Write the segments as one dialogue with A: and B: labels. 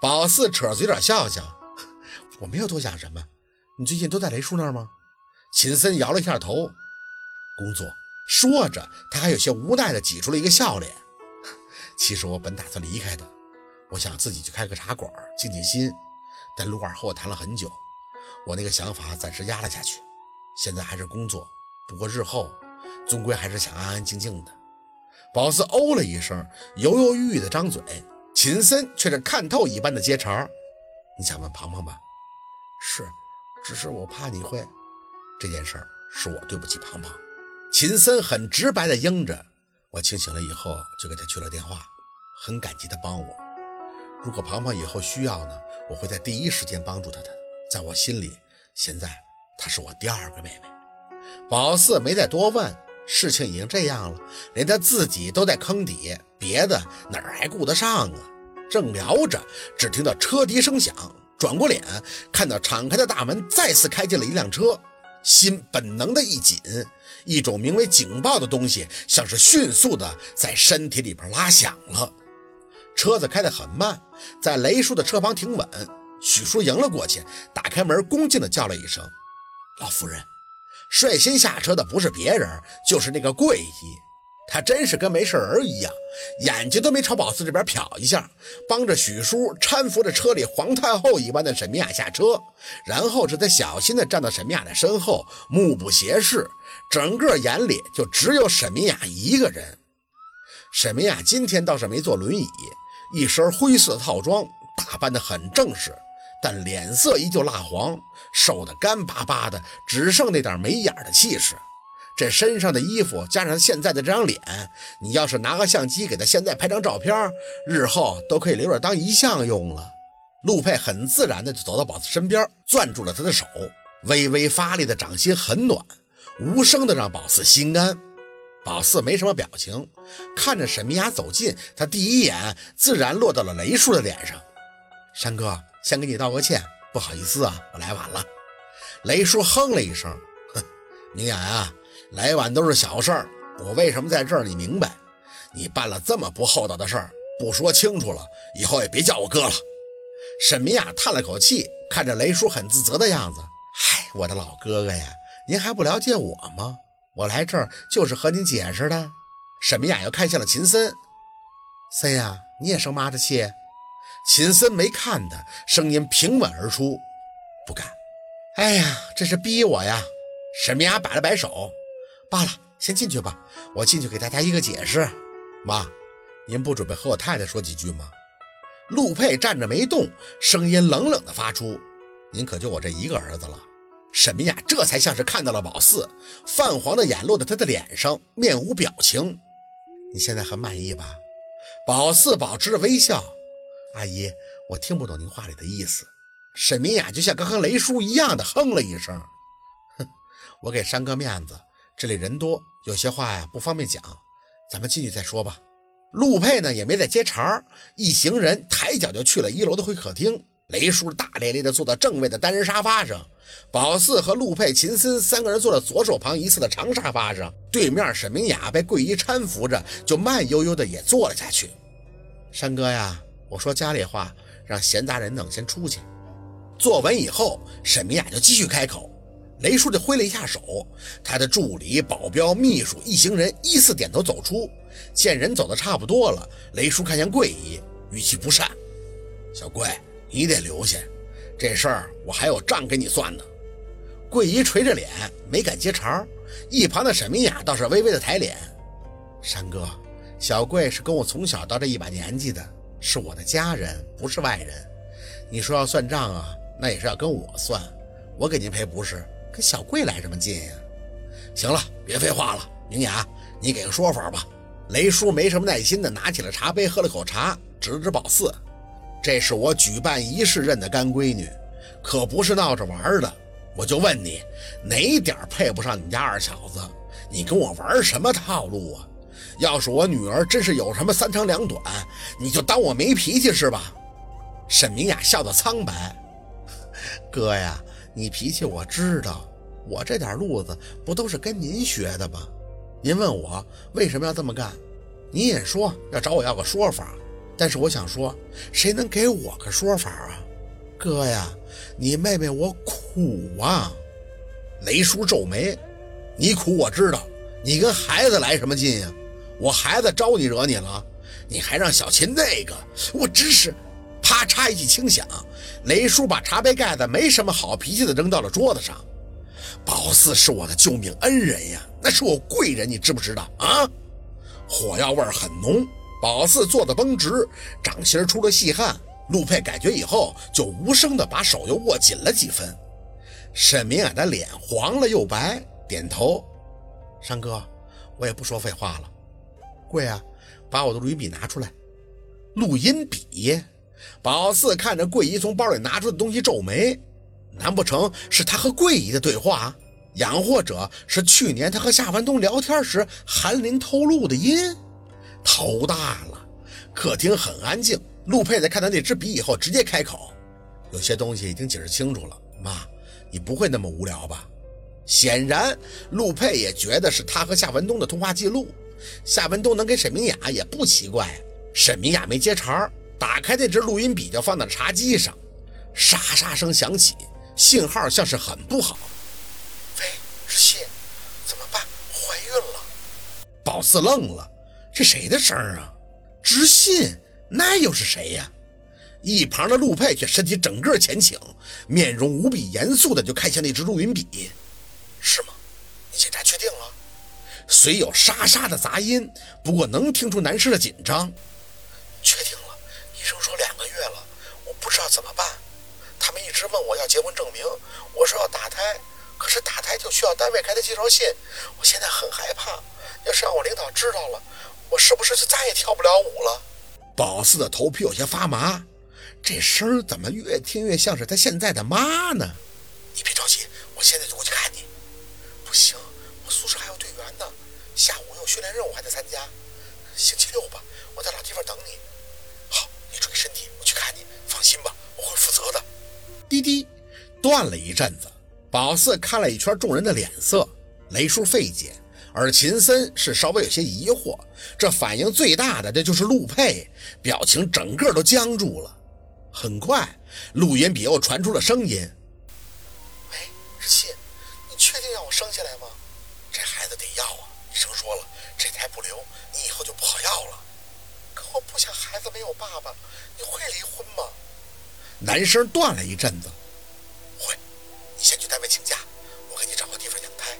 A: 宝四扯着嘴角笑笑：“我没有多想什么。你最近都在雷叔那儿吗？”秦森摇了一下头：“工作。”说着，他还有些无奈地挤出了一个笑脸。其实我本打算离开的，我想自己去开个茶馆，静静心。但陆二和我谈了很久，我那个想法暂时压了下去。现在还是工作，不过日后终归还是想安安静静的。宝四哦了一声，犹犹豫豫的张嘴，秦森却是看透一般的接茬：“你想问庞庞吧？是，只是我怕你会……这件事儿是我对不起庞庞。”秦森很直白的应着。我清醒了以后就给他去了电话，很感激他帮我。如果庞庞以后需要呢，我会在第一时间帮助他的。在我心里，现在她是我第二个妹妹。宝四没再多问，事情已经这样了，连他自己都在坑底，别的哪儿还顾得上啊？正聊着，只听到车笛声响，转过脸，看到敞开的大门再次开进了一辆车，心本能的一紧，一种名为警报的东西，像是迅速的在身体里边拉响了。车子开得很慢，在雷叔的车旁停稳。许叔迎了过去，打开门，恭敬的叫了一声：“老夫人。”率先下车的不是别人，就是那个桂姨。他真是跟没事人一样，眼睛都没朝宝四这边瞟一下，帮着许叔搀扶着车里皇太后一般的沈明雅下车，然后这才小心地站到沈明雅的身后，目不斜视，整个眼里就只有沈明雅一个人。沈明雅今天倒是没坐轮椅。一身灰色套装，打扮得很正式，但脸色依旧蜡黄，瘦得干巴巴的，只剩那点眉眼的气势。这身上的衣服加上现在的这张脸，你要是拿个相机给他现在拍张照片，日后都可以留着当遗像用了。陆佩很自然的就走到宝四身边，攥住了他的手，微微发力的掌心很暖，无声的让宝四心安。宝四没什么表情，看着沈明雅走近，他第一眼自然落到了雷叔的脸上。山哥，先给你道个歉，不好意思啊，我来晚了。雷叔哼了一声，明雅呀，来晚都是小事儿，我为什么在这儿，你明白？你办了这么不厚道的事儿，不说清楚了，以后也别叫我哥了。沈明雅叹了口气，看着雷叔很自责的样子，嗨，我的老哥哥呀，您还不了解我吗？我来这儿就是和您解释的。沈明雅又看向了秦森，森呀，你也生妈的气？秦森没看他，声音平稳而出，不敢。哎呀，这是逼我呀！沈明雅摆了摆手，罢了，先进去吧，我进去给大家一个解释。妈，您不准备和我太太说几句吗？陆佩站着没动，声音冷冷的发出：“您可就我这一个儿子了。”沈明雅这才像是看到了宝四，泛黄的眼落在他的脸上，面无表情。你现在很满意吧？宝四保持着微笑。阿姨，我听不懂您话里的意思。沈明雅就像刚刚雷叔一样的哼了一声。我给山哥面子，这里人多，有些话呀不方便讲，咱们进去再说吧。陆佩呢也没再接茬，一行人抬脚就去了一楼的会客厅。雷叔大咧咧地坐到正位的单人沙发上，宝四和陆佩、秦森三个人坐在左手旁一侧的长沙发上。对面沈明雅被桂姨搀扶着，就慢悠悠地也坐了下去。山哥呀，我说家里话，让闲杂人等先出去。坐稳以后，沈明雅就继续开口。雷叔就挥了一下手，他的助理、保镖、秘书一行人依次点头走出。见人走的差不多了，雷叔看向桂姨，语气不善：“小桂。”你得留下，这事儿我还有账给你算呢。桂姨垂着脸，没敢接茬。一旁的沈明雅倒是微微的抬脸：“山哥，小桂是跟我从小到这一把年纪的，是我的家人，不是外人。你说要算账啊，那也是要跟我算。我给您赔不是，跟小贵来什么劲呀？行了，别废话了。明雅，你给个说法吧。”雷叔没什么耐心的拿起了茶杯，喝了口茶，指了指宝四。这是我举办仪式认的干闺女，可不是闹着玩的。我就问你，哪点配不上你家二小子？你跟我玩什么套路啊？要是我女儿真是有什么三长两短，你就当我没脾气是吧？沈明雅笑得苍白，哥呀，你脾气我知道，我这点路子不都是跟您学的吗？您问我为什么要这么干，你也说要找我要个说法。但是我想说，谁能给我个说法啊？哥呀，你妹妹我苦啊！雷叔皱眉，你苦我知道，你跟孩子来什么劲呀？我孩子招你惹你了？你还让小琴那个？我真是……咔嚓一记轻响，雷叔把茶杯盖子没什么好脾气的扔到了桌子上。宝四是我的救命恩人呀，那是我贵人，你知不知道啊？火药味很浓。宝四坐得绷直，掌心出了细汗。陆佩感觉以后，就无声的把手又握紧了几分。沈明雅的脸黄了又白，点头。山哥，我也不说废话了。贵啊，把我的录音笔拿出来。录音笔。宝四看着桂姨从包里拿出的东西，皱眉。难不成是他和桂姨的对话？养或者是去年他和夏文东聊天时，韩林透露的音？头大了，客厅很安静。陆佩在看到那支笔以后，直接开口：“有些东西已经解释清楚了，妈，你不会那么无聊吧？”显然，陆佩也觉得是他和夏文东的通话记录。夏文东能给沈明雅也不奇怪。沈明雅没接茬，打开那只录音笔就放在茶几上，沙沙声响起，信号像是很不好。
B: 喂，是信，怎么办？怀孕了？
A: 宝四愣了。这谁的声啊？知信，那又是谁呀？一旁的陆佩却身体整个前倾，面容无比严肃的就看向那只录音笔。
B: 是吗？你检查确定了？
A: 虽有沙沙的杂音，不过能听出男士的紧张。
B: 医生说两个月了，我不知道怎么办。他们一直问我要结婚证明，我说要打胎，可是打胎就需要单位开的介绍信，我现在很害怕，要是让我领导知道了。我是不是就再也跳不了舞了？
A: 宝四的头皮有些发麻，这声儿怎么越听越像是他现在的妈呢？
B: 你别着急，我现在就过去看你。不行，我宿舍还有队员呢，下午有训练任务还得参加。星期六吧，我在老地方等你。好，你注意身体，我去看你。放心吧，我会负责的。
A: 滴滴，断了一阵子。宝四看了一圈众人的脸色，雷叔费解。而秦森是稍微有些疑惑，这反应最大的，这就是陆佩，表情整个都僵住了。很快，录音笔又传出了声音：“
B: 喂，日信，你确定让我生下来吗？这孩子得要啊！医生说了，这胎不留，你以后就不好要了。可我不想孩子没有爸爸，你会离婚吗？”
A: 男生断了一阵子：“
B: 会，你先去单位请假，我给你找个地方养胎。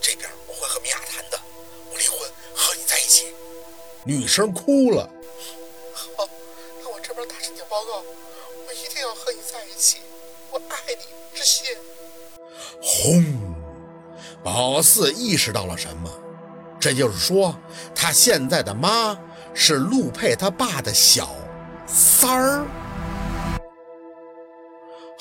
B: 这边我会和米娅谈的，我离婚和你在一起。”
A: 女生哭了。
B: 好，那我这边打申请报告，我一定要和你在一起。我爱你，志新。
A: 轰！宝四意识到了什么？这就是说，他现在的妈是陆佩他爸的小三儿。